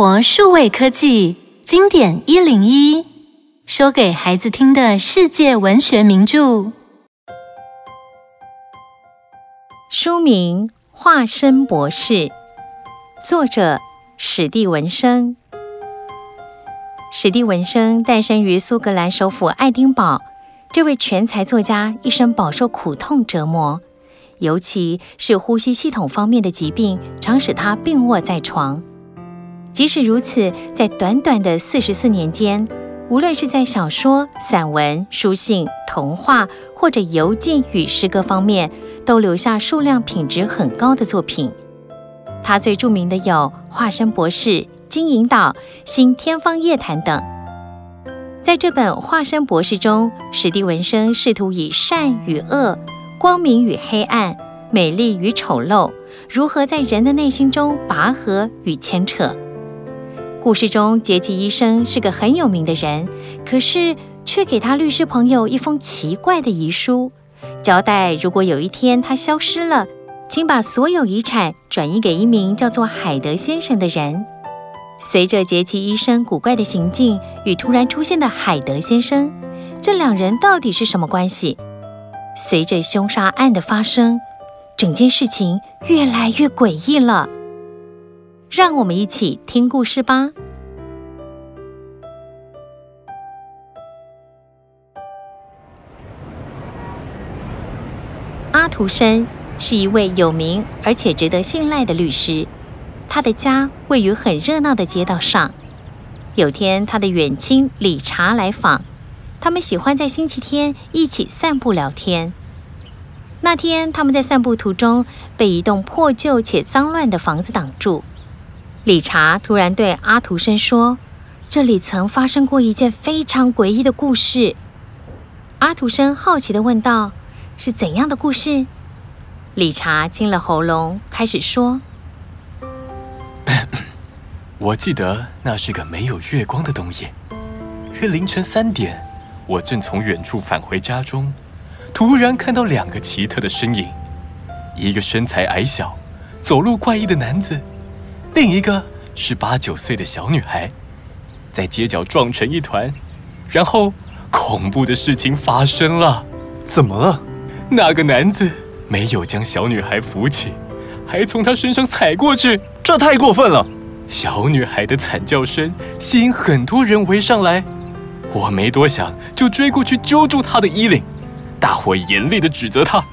活数位科技经典一零一，说给孩子听的世界文学名著。书名《化身博士》，作者史蒂文生。史蒂文生诞生于苏格兰首府爱丁堡。这位全才作家一生饱受苦痛折磨，尤其是呼吸系统方面的疾病，常使他病卧在床。即使如此，在短短的四十四年间，无论是在小说、散文、书信、童话或者游记与诗歌方面，都留下数量品质很高的作品。他最著名的有《化身博士》《金银岛》《新天方夜谭》等。在这本《化身博士》中，史蒂文生试图以善与恶、光明与黑暗、美丽与丑陋，如何在人的内心中拔河与牵扯。故事中，杰奇医生是个很有名的人，可是却给他律师朋友一封奇怪的遗书，交代如果有一天他消失了，请把所有遗产转移给一名叫做海德先生的人。随着杰奇医生古怪的行径与突然出现的海德先生，这两人到底是什么关系？随着凶杀案的发生，整件事情越来越诡异了。让我们一起听故事吧。阿图森是一位有名而且值得信赖的律师。他的家位于很热闹的街道上。有天，他的远亲理查来访，他们喜欢在星期天一起散步聊天。那天，他们在散步途中被一栋破旧且脏乱的房子挡住。理查突然对阿图森说：“这里曾发生过一件非常诡异的故事。”阿图森好奇地问道：“是怎样的故事？”理查清了喉咙，开始说。我记得那是个没有月光的冬夜，约凌晨三点，我正从远处返回家中，突然看到两个奇特的身影：一个身材矮小、走路怪异的男子，另一个是八九岁的小女孩，在街角撞成一团。然后，恐怖的事情发生了。怎么了？那个男子没有将小女孩扶起，还从她身上踩过去，这太过分了。小女孩的惨叫声吸引很多人围上来，我没多想就追过去揪住她的衣领，大伙严厉地指责她，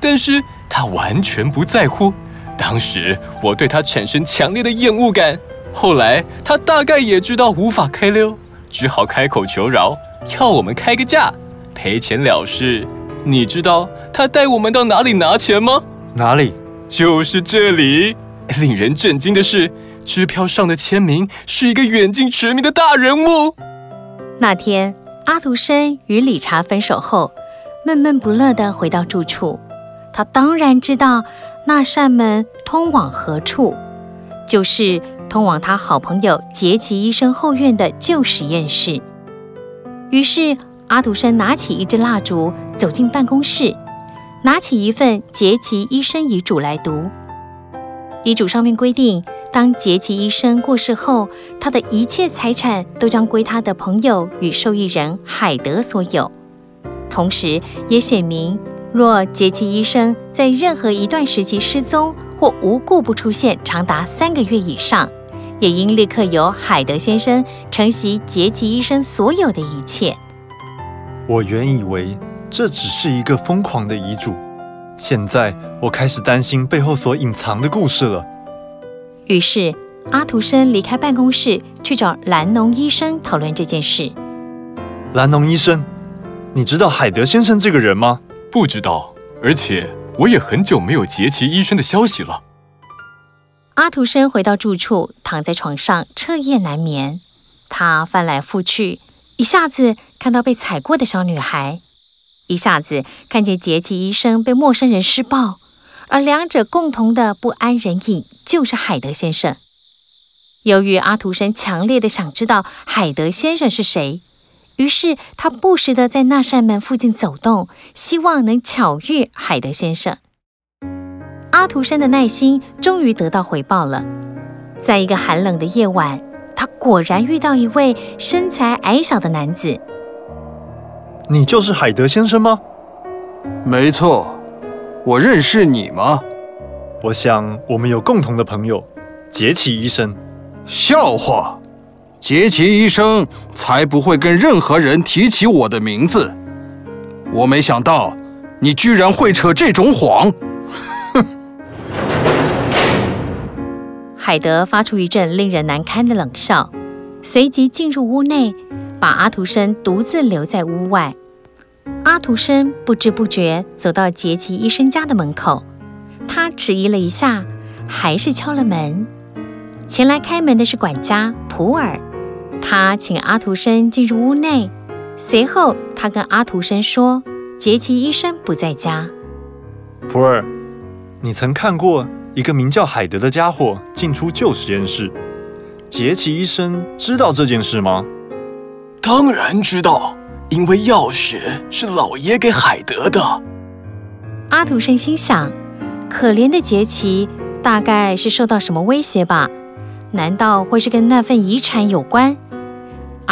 但是她完全不在乎。当时我对他产生强烈的厌恶感，后来他大概也知道无法开溜，只好开口求饶，要我们开个价，赔钱了事。你知道他带我们到哪里拿钱吗？哪里？就是这里。令人震惊的是。支票上的签名是一个远近驰名的大人物。那天，阿图申与理查分手后，闷闷不乐地回到住处。他当然知道那扇门通往何处，就是通往他好朋友杰奇医生后院的旧实验室。于是，阿图森拿起一支蜡烛，走进办公室，拿起一份杰奇医生遗嘱来读。遗嘱上面规定，当杰奇医生过世后，他的一切财产都将归他的朋友与受益人海德所有。同时，也写明，若杰奇医生在任何一段时期失踪或无故不出现长达三个月以上，也应立刻由海德先生承袭杰奇医生所有的一切。我原以为这只是一个疯狂的遗嘱，现在我开始担心背后所隐藏的故事了。于是，阿图生离开办公室，去找兰农医生讨论这件事。兰农医生，你知道海德先生这个人吗？不知道，而且我也很久没有杰奇医生的消息了。阿图森回到住处，躺在床上彻夜难眠。他翻来覆去，一下子看到被踩过的小女孩，一下子看见杰奇医生被陌生人施暴。而两者共同的不安人影就是海德先生。由于阿图森强烈的想知道海德先生是谁，于是他不时的在那扇门附近走动，希望能巧遇海德先生。阿图山的耐心终于得到回报了。在一个寒冷的夜晚，他果然遇到一位身材矮小的男子。你就是海德先生吗？没错，我认识你吗？我想我们有共同的朋友，杰奇医生。笑话，杰奇医生才不会跟任何人提起我的名字。我没想到你居然会扯这种谎。哼！海德发出一阵令人难堪的冷笑，随即进入屋内，把阿图生独自留在屋外。阿图生不知不觉走到杰奇医生家的门口，他迟疑了一下，还是敲了门。前来开门的是管家普尔，他请阿图生进入屋内。随后，他跟阿图生说：“杰奇医生不在家。”普尔，你曾看过一个名叫海德的家伙进出旧实验室？杰奇医生知道这件事吗？当然知道。因为钥匙是老爷给海德的。阿图生心想：可怜的杰奇，大概是受到什么威胁吧？难道会是跟那份遗产有关？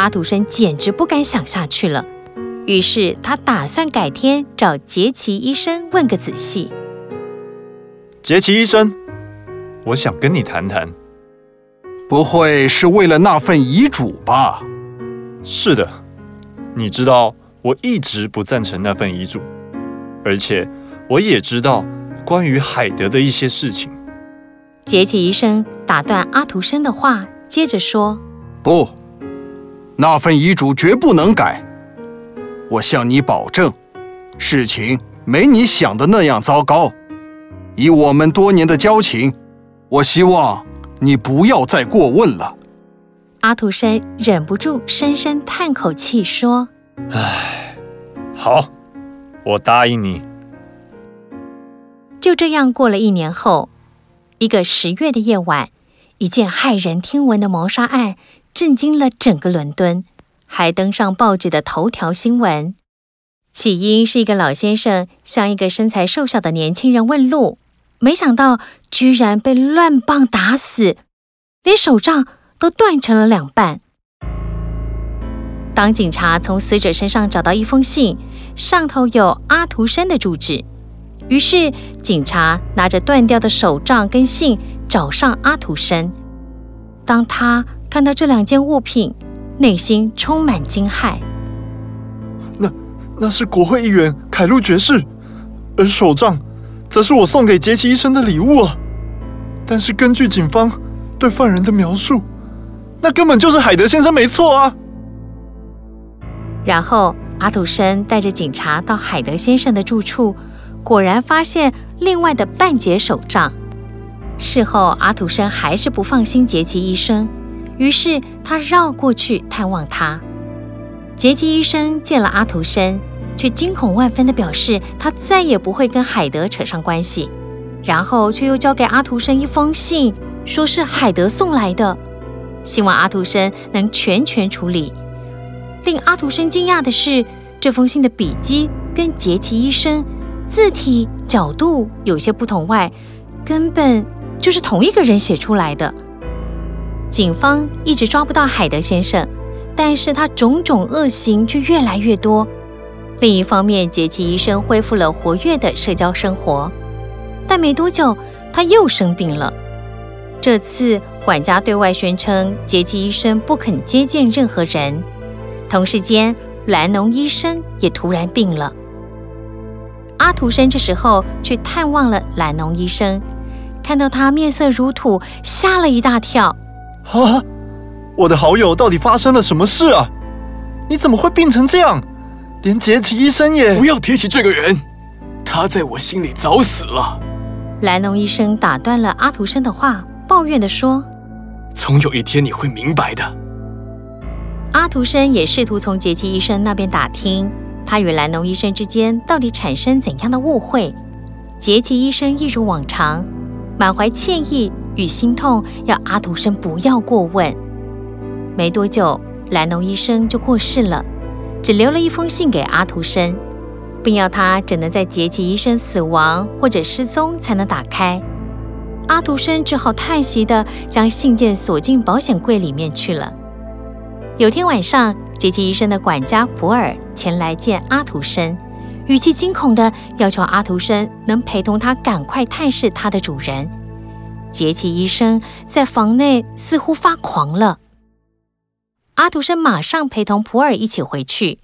阿图生简直不敢想下去了。于是他打算改天找杰奇医生问个仔细。杰奇医生，我想跟你谈谈。不会是为了那份遗嘱吧？是的。你知道我一直不赞成那份遗嘱，而且我也知道关于海德的一些事情。杰奇医生打断阿图生的话，接着说：“不，那份遗嘱绝不能改。我向你保证，事情没你想的那样糟糕。以我们多年的交情，我希望你不要再过问了。”阿图生忍不住深深叹口气，说：“唉，好，我答应你。”就这样过了一年后，一个十月的夜晚，一件骇人听闻的谋杀案震惊了整个伦敦，还登上报纸的头条新闻。起因是一个老先生向一个身材瘦小的年轻人问路，没想到居然被乱棒打死，连手杖都断成了两半。当警察从死者身上找到一封信，上头有阿图生的住址，于是警察拿着断掉的手杖跟信找上阿图生。当他看到这两件物品，内心充满惊骇。那那是国会议员凯路爵士，而手杖则是我送给杰奇医生的礼物啊！但是根据警方对犯人的描述，那根本就是海德先生没错啊！然后阿土生带着警察到海德先生的住处，果然发现另外的半截手杖。事后阿土生还是不放心杰奇医生，于是他绕过去探望他。杰奇医生见了阿图生，却惊恐万分地表示他再也不会跟海德扯上关系，然后却又交给阿图生一封信，说是海德送来的。希望阿图生能全权处理。令阿图生惊讶的是，这封信的笔迹跟杰奇医生字体角度有些不同外，根本就是同一个人写出来的。警方一直抓不到海德先生，但是他种种恶行却越来越多。另一方面，杰奇医生恢复了活跃的社交生活，但没多久他又生病了。这次，管家对外宣称杰奇医生不肯接见任何人。同时间，兰农医生也突然病了。阿图生这时候去探望了兰农医生，看到他面色如土，吓了一大跳。啊！我的好友到底发生了什么事啊？你怎么会病成这样？连杰奇医生也……不要提起这个人，他在我心里早死了。兰农医生打断了阿图生的话。抱怨地说：“总有一天你会明白的。”阿图生也试图从杰奇医生那边打听，他与兰农医生之间到底产生怎样的误会。杰奇医生一如往常，满怀歉意与心痛，要阿图生不要过问。没多久，兰农医生就过世了，只留了一封信给阿图生，并要他只能在杰奇医生死亡或者失踪才能打开。阿图生只好叹息地将信件锁进保险柜里面去了。有天晚上，杰奇医生的管家普尔前来见阿图生，语气惊恐地要求阿图生能陪同他赶快探视他的主人。杰奇医生在房内似乎发狂了。阿图生马上陪同普尔一起回去。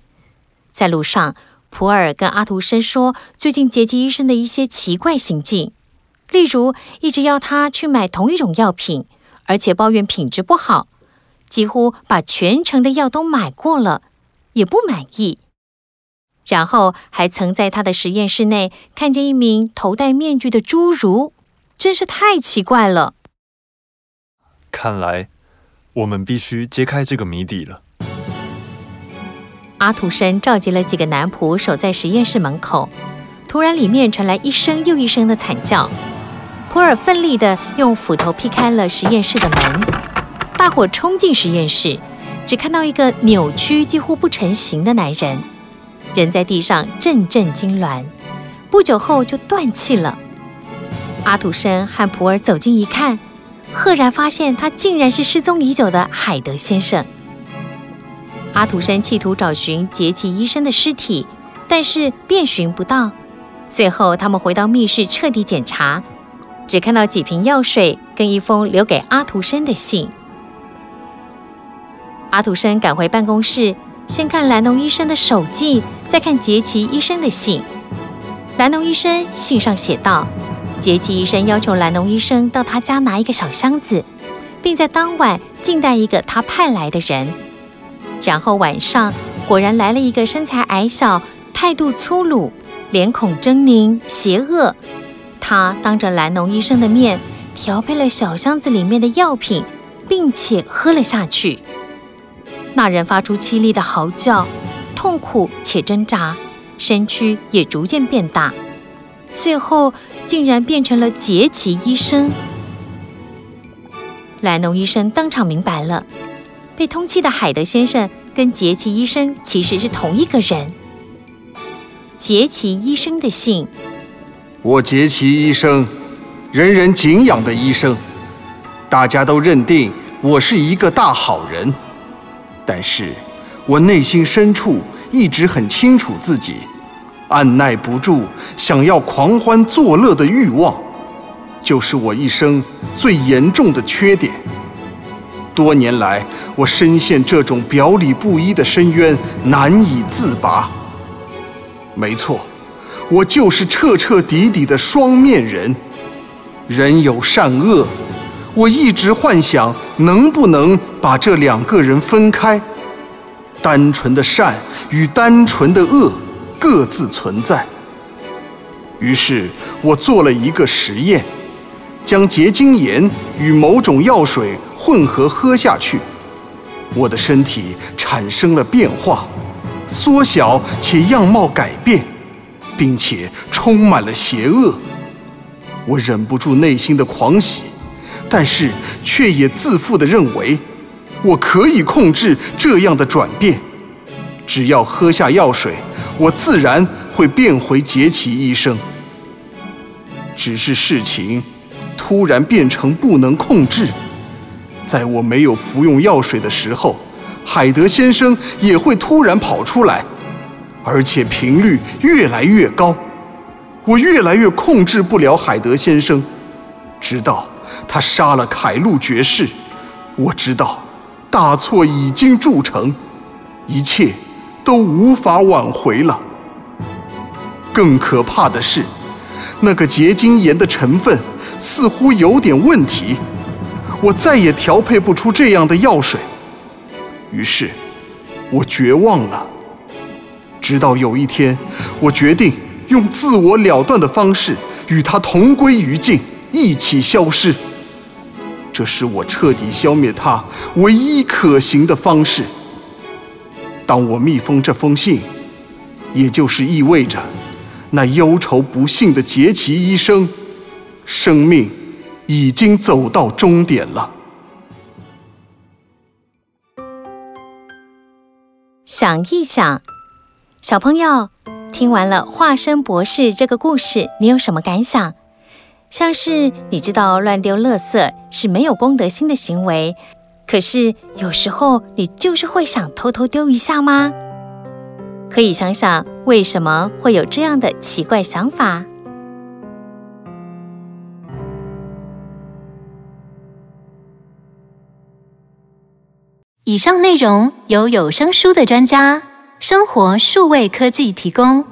在路上，普尔跟阿图生说最近杰奇医生的一些奇怪行径，例如一直要他去买同一种药品，而且抱怨品质不好，几乎把全城的药都买过了，也不满意。然后还曾在他的实验室内看见一名头戴面具的侏儒。真是太奇怪了！看来我们必须揭开这个谜底了。阿土生召集了几个男仆守在实验室门口，突然里面传来一声又一声的惨叫。普尔奋力地用斧头劈开了实验室的门，大伙冲进实验室，只看到一个扭曲几乎不成形的男人，人在地上阵阵痉挛，不久后就断气了。阿图生和普尔走近一看，赫然发现他竟然是失踪已久的海德先生。阿图生企图找寻杰奇医生的尸体，但是遍寻不到。最后，他们回到密室彻底检查，只看到几瓶药水跟一封留给阿图生的信。阿图生赶回办公室，先看兰农医生的手记，再看杰奇医生的信。兰农医生信上写道。杰奇医生要求兰农医生到他家拿一个小箱子，并在当晚静待一个他派来的人。然后晚上果然来了一个身材矮小、态度粗鲁、脸孔狰狞、邪恶。他当着兰农医生的面调配了小箱子里面的药品，并且喝了下去。那人发出凄厉的嚎叫，痛苦且挣扎，身躯也逐渐变大。最后竟然变成了杰奇医生。莱农医生当场明白了，被通缉的海德先生跟杰奇医生其实是同一个人。杰奇医生的信：我杰奇医生，人人敬仰的医生，大家都认定我是一个大好人，但是我内心深处一直很清楚自己。按捺不住想要狂欢作乐的欲望，就是我一生最严重的缺点。多年来，我深陷这种表里不一的深渊，难以自拔。没错，我就是彻彻底底的双面人。人有善恶，我一直幻想能不能把这两个人分开，单纯的善与单纯的恶。各自存在。于是我做了一个实验，将结晶盐与某种药水混合喝下去，我的身体产生了变化，缩小且样貌改变，并且充满了邪恶。我忍不住内心的狂喜，但是却也自负地认为，我可以控制这样的转变，只要喝下药水。我自然会变回杰奇医生，只是事情突然变成不能控制。在我没有服用药水的时候，海德先生也会突然跑出来，而且频率越来越高。我越来越控制不了海德先生，直到他杀了凯路爵士。我知道大错已经铸成，一切。都无法挽回了。更可怕的是，那个结晶盐的成分似乎有点问题，我再也调配不出这样的药水。于是，我绝望了。直到有一天，我决定用自我了断的方式与它同归于尽，一起消失。这是我彻底消灭它唯一可行的方式。当我密封这封信，也就是意味着，那忧愁不幸的杰奇医生，生命已经走到终点了。想一想，小朋友，听完了化身博士这个故事，你有什么感想？像是你知道乱丢垃圾是没有公德心的行为，可是有时候你就是会想偷偷丢一下吗？可以想想为什么会有这样的奇怪想法。以上内容由有声书的专家生活数位科技提供。